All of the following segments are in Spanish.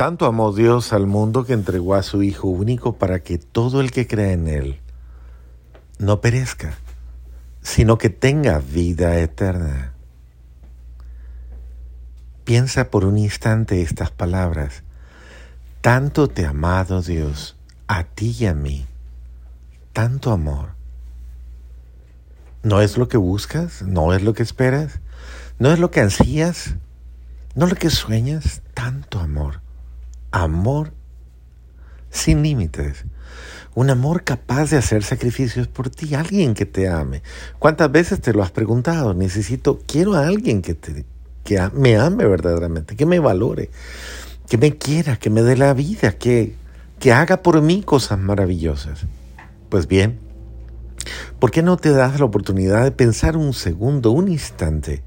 Tanto amó Dios al mundo que entregó a su Hijo único para que todo el que cree en Él no perezca, sino que tenga vida eterna. Piensa por un instante estas palabras. Tanto te ha amado Dios, a ti y a mí. Tanto amor. ¿No es lo que buscas? ¿No es lo que esperas? ¿No es lo que ansías? ¿No es lo que sueñas? Tanto amor. Amor sin límites. Un amor capaz de hacer sacrificios por ti, alguien que te ame. ¿Cuántas veces te lo has preguntado? Necesito, quiero a alguien que te, que me ame verdaderamente, que me valore, que me quiera, que me dé la vida, que, que haga por mí cosas maravillosas. Pues bien, ¿por qué no te das la oportunidad de pensar un segundo, un instante?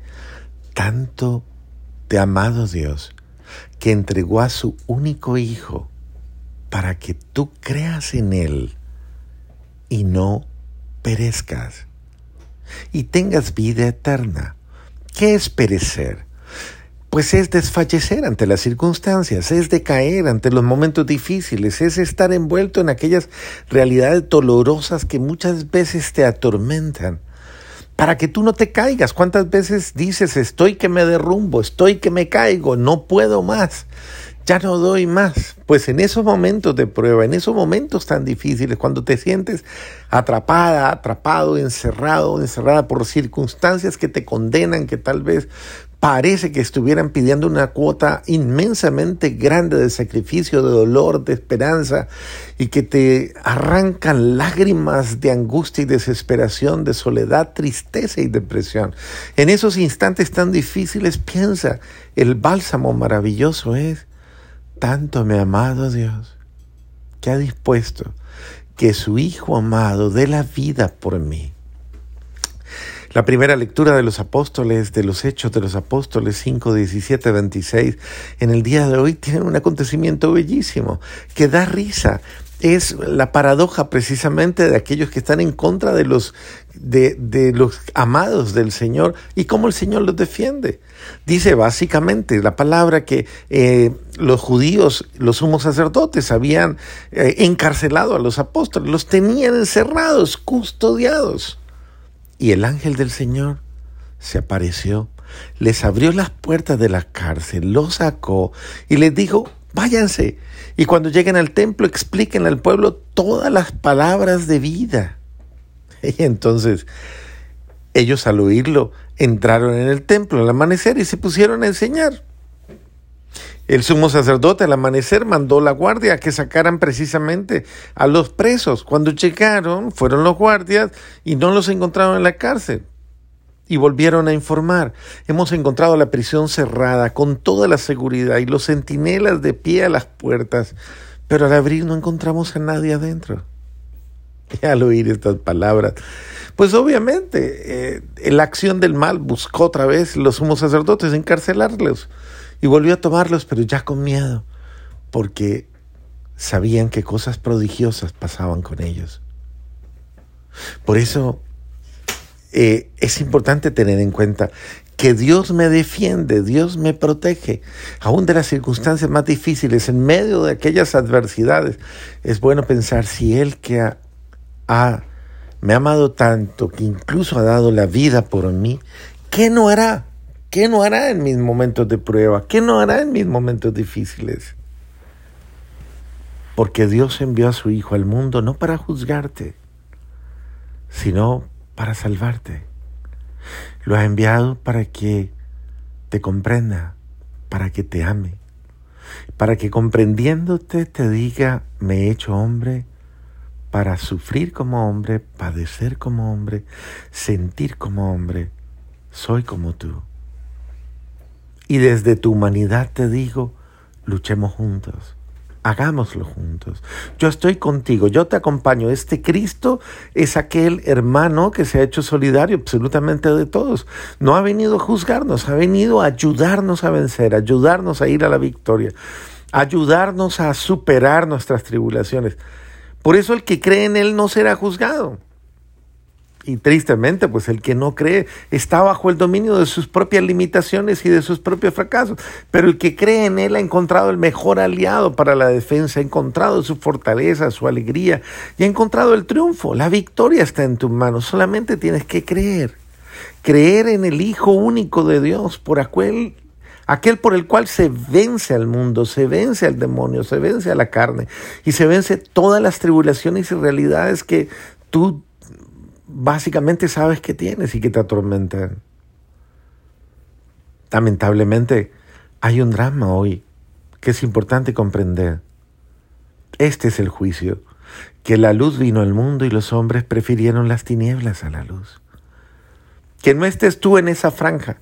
Tanto te amado Dios que entregó a su único Hijo para que tú creas en Él y no perezcas y tengas vida eterna. ¿Qué es perecer? Pues es desfallecer ante las circunstancias, es decaer ante los momentos difíciles, es estar envuelto en aquellas realidades dolorosas que muchas veces te atormentan. Para que tú no te caigas, ¿cuántas veces dices, estoy que me derrumbo, estoy que me caigo, no puedo más? ya no doy más. Pues en esos momentos de prueba, en esos momentos tan difíciles, cuando te sientes atrapada, atrapado, encerrado, encerrada por circunstancias que te condenan, que tal vez parece que estuvieran pidiendo una cuota inmensamente grande de sacrificio, de dolor, de esperanza, y que te arrancan lágrimas de angustia y desesperación, de soledad, tristeza y depresión. En esos instantes tan difíciles, piensa, el bálsamo maravilloso es tanto me ha amado Dios que ha dispuesto que su Hijo amado dé la vida por mí. La primera lectura de los apóstoles, de los Hechos de los Apóstoles 5, 17, 26, en el día de hoy tiene un acontecimiento bellísimo que da risa. Es la paradoja precisamente de aquellos que están en contra de los, de, de los amados del Señor y cómo el Señor los defiende. Dice básicamente la palabra que eh, los judíos, los sumos sacerdotes, habían eh, encarcelado a los apóstoles, los tenían encerrados, custodiados. Y el ángel del Señor se apareció, les abrió las puertas de la cárcel, los sacó y les dijo, váyanse. Y cuando lleguen al templo, expliquen al pueblo todas las palabras de vida. Y entonces ellos al oírlo entraron en el templo al amanecer y se pusieron a enseñar. El sumo sacerdote al amanecer mandó la guardia a que sacaran precisamente a los presos. Cuando llegaron, fueron los guardias y no los encontraron en la cárcel. Y volvieron a informar. Hemos encontrado la prisión cerrada con toda la seguridad y los centinelas de pie a las puertas, pero al abrir no encontramos a nadie adentro. Y al oír estas palabras, pues obviamente eh, la acción del mal buscó otra vez los sumos sacerdotes encarcelarlos y volvió a tomarlos, pero ya con miedo, porque sabían que cosas prodigiosas pasaban con ellos. Por eso eh, es importante tener en cuenta que Dios me defiende, Dios me protege, aún de las circunstancias más difíciles, en medio de aquellas adversidades. Es bueno pensar si Él que ha me ha amado tanto que incluso ha dado la vida por mí, ¿qué no hará? ¿Qué no hará en mis momentos de prueba? ¿Qué no hará en mis momentos difíciles? Porque Dios envió a su Hijo al mundo no para juzgarte, sino para salvarte. Lo ha enviado para que te comprenda, para que te ame, para que comprendiéndote te diga, me he hecho hombre para sufrir como hombre, padecer como hombre, sentir como hombre, soy como tú. Y desde tu humanidad te digo, luchemos juntos, hagámoslo juntos. Yo estoy contigo, yo te acompaño. Este Cristo es aquel hermano que se ha hecho solidario absolutamente de todos. No ha venido a juzgarnos, ha venido a ayudarnos a vencer, ayudarnos a ir a la victoria, ayudarnos a superar nuestras tribulaciones. Por eso el que cree en Él no será juzgado. Y tristemente, pues el que no cree está bajo el dominio de sus propias limitaciones y de sus propios fracasos. Pero el que cree en Él ha encontrado el mejor aliado para la defensa, ha encontrado su fortaleza, su alegría y ha encontrado el triunfo. La victoria está en tus manos, solamente tienes que creer. Creer en el Hijo único de Dios, por aquel aquel por el cual se vence al mundo, se vence al demonio, se vence a la carne y se vence todas las tribulaciones y realidades que tú básicamente sabes que tienes y que te atormentan. Lamentablemente, hay un drama hoy que es importante comprender. Este es el juicio, que la luz vino al mundo y los hombres prefirieron las tinieblas a la luz. Que no estés tú en esa franja,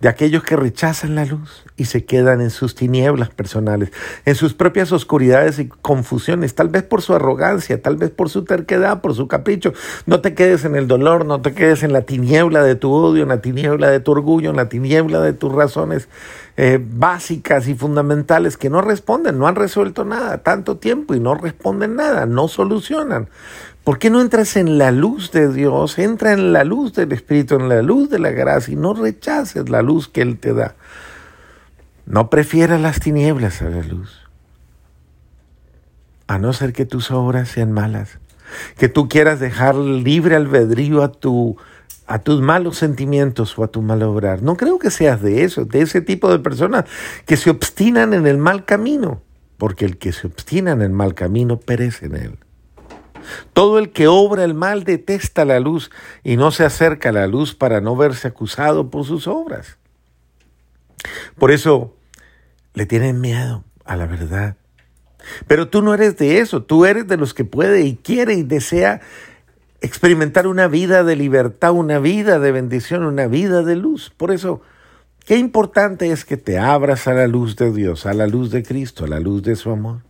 de aquellos que rechazan la luz y se quedan en sus tinieblas personales, en sus propias oscuridades y confusiones, tal vez por su arrogancia, tal vez por su terquedad, por su capricho. No te quedes en el dolor, no te quedes en la tiniebla de tu odio, en la tiniebla de tu orgullo, en la tiniebla de tus razones eh, básicas y fundamentales que no responden, no han resuelto nada tanto tiempo y no responden nada, no solucionan. ¿Por qué no entras en la luz de Dios? Entra en la luz del Espíritu, en la luz de la gracia y no rechaces la luz que Él te da. No prefieras las tinieblas a la luz. A no ser que tus obras sean malas. Que tú quieras dejar libre albedrío a, tu, a tus malos sentimientos o a tu mal obrar. No creo que seas de eso, de ese tipo de personas que se obstinan en el mal camino. Porque el que se obstina en el mal camino perece en él. Todo el que obra el mal detesta la luz y no se acerca a la luz para no verse acusado por sus obras. Por eso le tienen miedo a la verdad. Pero tú no eres de eso, tú eres de los que puede y quiere y desea experimentar una vida de libertad, una vida de bendición, una vida de luz. Por eso, qué importante es que te abras a la luz de Dios, a la luz de Cristo, a la luz de su amor.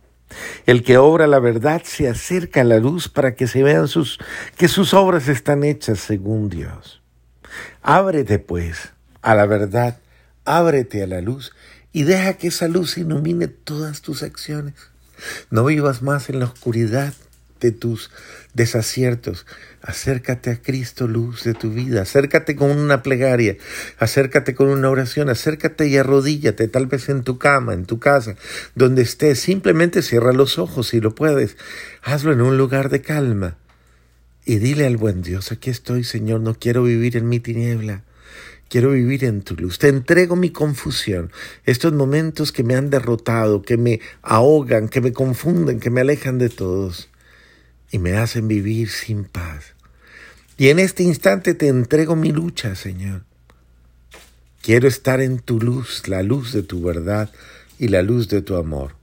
El que obra la verdad se acerca a la luz para que se vean sus, que sus obras están hechas según Dios. Ábrete pues a la verdad, ábrete a la luz y deja que esa luz ilumine todas tus acciones. No vivas más en la oscuridad de tus desaciertos. Acércate a Cristo, luz de tu vida. Acércate con una plegaria, acércate con una oración, acércate y arrodíllate, tal vez en tu cama, en tu casa, donde estés. Simplemente cierra los ojos si lo puedes. Hazlo en un lugar de calma. Y dile al buen Dios, aquí estoy, Señor, no quiero vivir en mi tiniebla. Quiero vivir en tu luz. Te entrego mi confusión, estos momentos que me han derrotado, que me ahogan, que me confunden, que me alejan de todos y me hacen vivir sin paz. Y en este instante te entrego mi lucha, Señor. Quiero estar en tu luz, la luz de tu verdad y la luz de tu amor.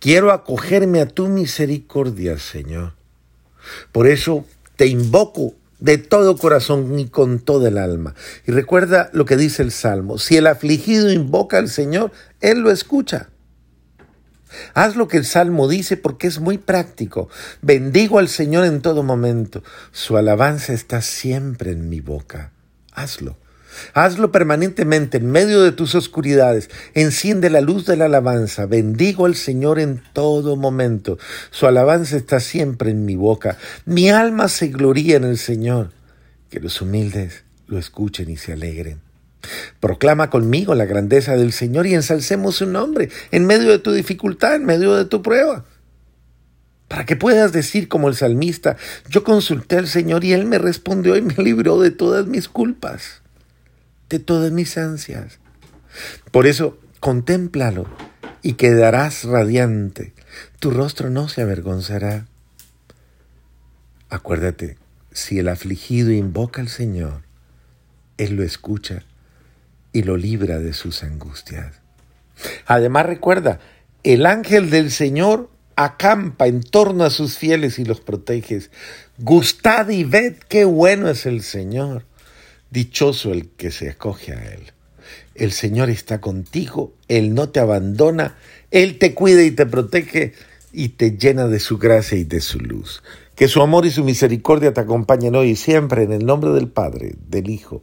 Quiero acogerme a tu misericordia, Señor. Por eso te invoco de todo corazón y con toda el alma. Y recuerda lo que dice el Salmo, si el afligido invoca al Señor, Él lo escucha. Haz lo que el Salmo dice porque es muy práctico. Bendigo al Señor en todo momento. Su alabanza está siempre en mi boca. Hazlo. Hazlo permanentemente en medio de tus oscuridades. Enciende la luz de la alabanza. Bendigo al Señor en todo momento. Su alabanza está siempre en mi boca. Mi alma se gloría en el Señor. Que los humildes lo escuchen y se alegren. Proclama conmigo la grandeza del Señor y ensalcemos su nombre en medio de tu dificultad, en medio de tu prueba. Para que puedas decir como el salmista, yo consulté al Señor y Él me respondió y me libró de todas mis culpas, de todas mis ansias. Por eso, contémplalo y quedarás radiante. Tu rostro no se avergonzará. Acuérdate, si el afligido invoca al Señor, Él lo escucha y lo libra de sus angustias. Además recuerda, el ángel del Señor acampa en torno a sus fieles y los protege. Gustad y ved qué bueno es el Señor. Dichoso el que se acoge a Él. El Señor está contigo, Él no te abandona, Él te cuida y te protege y te llena de su gracia y de su luz. Que su amor y su misericordia te acompañen hoy y siempre en el nombre del Padre, del Hijo